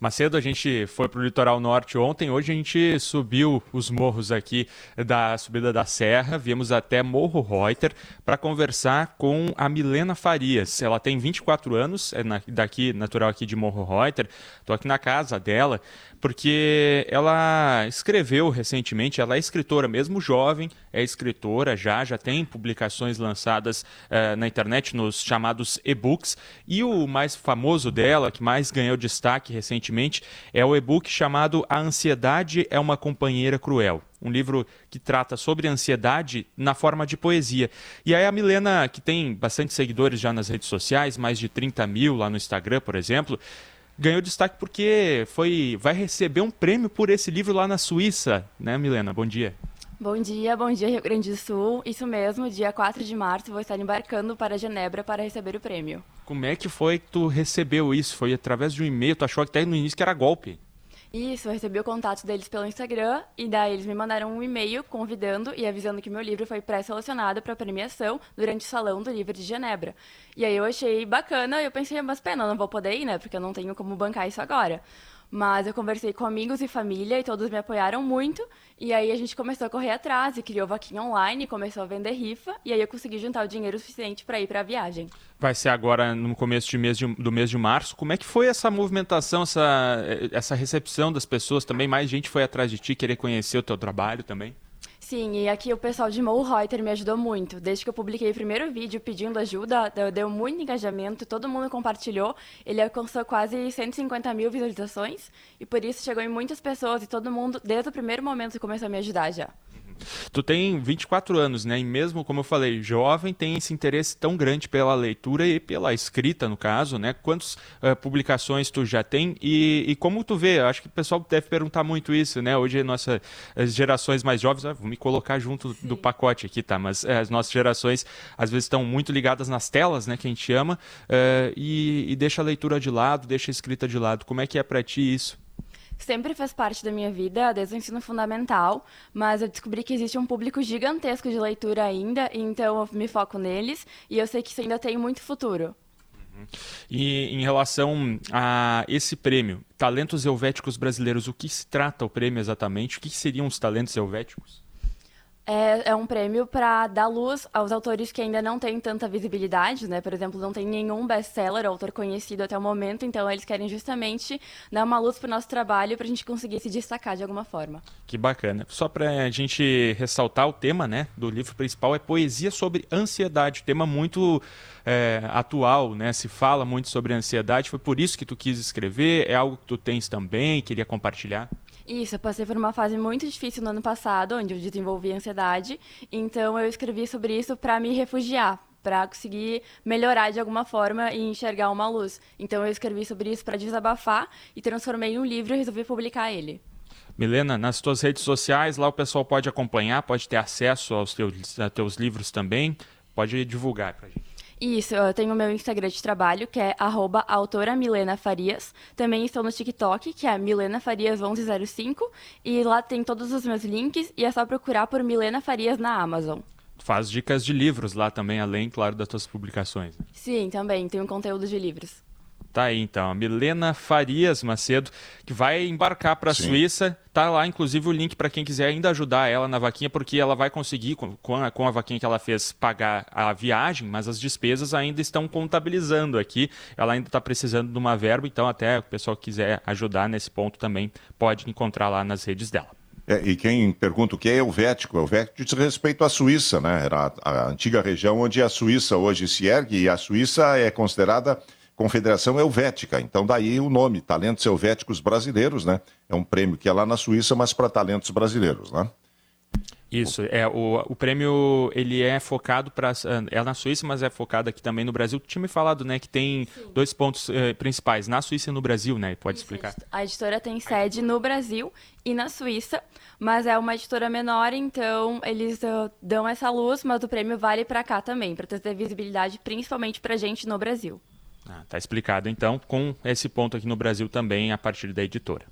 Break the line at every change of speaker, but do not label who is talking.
Macedo, a gente foi para o litoral norte ontem, hoje a gente subiu os morros aqui da subida da serra, viemos até Morro Reuter para conversar com a Milena Farias. Ela tem 24 anos, é daqui, natural aqui de Morro Reuter, estou aqui na casa dela, porque ela escreveu recentemente, ela é escritora, mesmo jovem, é escritora já, já tem publicações lançadas uh, na internet nos chamados e-books, e o mais famoso dela, que mais ganhou destaque recentemente, recentemente, é o e-book chamado A Ansiedade é uma Companheira Cruel. Um livro que trata sobre ansiedade na forma de poesia. E aí a Milena, que tem bastante seguidores já nas redes sociais, mais de 30 mil lá no Instagram, por exemplo, ganhou destaque porque foi vai receber um prêmio por esse livro lá na Suíça, né, Milena? Bom dia.
Bom dia, bom dia Rio Grande do Sul. Isso mesmo, dia 4 de março vou estar embarcando para Genebra para receber o prêmio.
Como é que foi que tu recebeu isso? Foi através de um e-mail? Tu achou até no início que era golpe?
Isso, eu recebi o contato deles pelo Instagram e daí eles me mandaram um e-mail convidando e avisando que meu livro foi pré-selecionado para premiação durante o Salão do Livro de Genebra. E aí eu achei bacana e eu pensei, mas pena, eu não vou poder ir, né? Porque eu não tenho como bancar isso agora. Mas eu conversei com amigos e família e todos me apoiaram muito. E aí a gente começou a correr atrás e criou vaquinha online, começou a vender rifa. E aí eu consegui juntar o dinheiro suficiente para ir para a viagem.
Vai ser agora no começo de mês de, do mês de março. Como é que foi essa movimentação, essa, essa recepção das pessoas também? Mais gente foi atrás de ti, querer conhecer o teu trabalho também?
Sim, e aqui o pessoal de Mo Reuter me ajudou muito. Desde que eu publiquei o primeiro vídeo pedindo ajuda, deu muito engajamento, todo mundo compartilhou. Ele alcançou quase 150 mil visualizações e por isso chegou em muitas pessoas e todo mundo, desde o primeiro momento, começou a me ajudar já.
Tu tem 24 anos, né? E mesmo, como eu falei, jovem, tem esse interesse tão grande pela leitura e pela escrita, no caso, né? Quantas uh, publicações tu já tem? E, e, como tu vê, acho que o pessoal deve perguntar muito isso, né? Hoje, nossas gerações mais jovens, ah, vou me colocar junto Sim. do pacote aqui, tá? Mas uh, as nossas gerações, às vezes, estão muito ligadas nas telas, né? Que a gente ama, uh, e, e deixa a leitura de lado, deixa a escrita de lado. Como é que é para ti isso?
Sempre fez parte da minha vida, desde o ensino fundamental, mas eu descobri que existe um público gigantesco de leitura ainda, então eu me foco neles e eu sei que isso ainda tem muito futuro.
Uhum. E em relação a esse prêmio, Talentos Helvéticos Brasileiros, o que se trata o prêmio exatamente? O que seriam os talentos helvéticos?
É, é um prêmio para dar luz aos autores que ainda não têm tanta visibilidade, né? Por exemplo, não tem nenhum best-seller, autor conhecido até o momento, então eles querem justamente dar uma luz para o nosso trabalho para a gente conseguir se destacar de alguma forma.
Que bacana. Só para a gente ressaltar o tema, né, do livro principal é poesia sobre ansiedade, tema muito é, atual, né? Se fala muito sobre ansiedade. Foi por isso que tu quis escrever? É algo que tu tens também? Queria compartilhar?
Isso, eu passei por uma fase muito difícil no ano passado, onde eu desenvolvi ansiedade. Então eu escrevi sobre isso para me refugiar, para conseguir melhorar de alguma forma e enxergar uma luz. Então eu escrevi sobre isso para desabafar e transformei em um livro e resolvi publicar ele.
Milena, nas tuas redes sociais, lá o pessoal pode acompanhar, pode ter acesso aos teus, teus livros também. Pode divulgar para a gente.
Isso, eu tenho o meu Instagram de trabalho, que é arroba autora Milena Farias. Também estou no TikTok, que é Milena Farias 1105. E lá tem todos os meus links e é só procurar por Milena Farias na Amazon.
Faz dicas de livros lá também, além, claro, das tuas publicações. Né?
Sim, também. Tenho conteúdo de livros.
Tá aí então, a Milena Farias Macedo, que vai embarcar para a Suíça. Tá lá, inclusive, o link para quem quiser ainda ajudar ela na vaquinha, porque ela vai conseguir, com a, com a vaquinha que ela fez, pagar a viagem, mas as despesas ainda estão contabilizando aqui. Ela ainda está precisando de uma verba, então até o pessoal que quiser ajudar nesse ponto também pode encontrar lá nas redes dela.
É, e quem pergunta o que é Helvético? Helvético diz respeito à Suíça, né? Era a, a antiga região onde a Suíça hoje se ergue, e a Suíça é considerada Confederação Helvética. Então, daí o nome, Talentos Helvéticos Brasileiros, né? É um prêmio que é lá na Suíça, mas para talentos brasileiros, né?
Isso, é o, o prêmio ele é focado para é na Suíça, mas é focado aqui também no Brasil. Tu tinha me falado, né, que tem Sim. dois pontos eh, principais na Suíça e no Brasil, né? Pode Isso, explicar?
A editora tem sede no Brasil e na Suíça, mas é uma editora menor, então eles uh, dão essa luz, mas o prêmio vale para cá também, para ter visibilidade, principalmente para gente no Brasil.
Ah, tá explicado então com esse ponto aqui no Brasil também a partir da editora.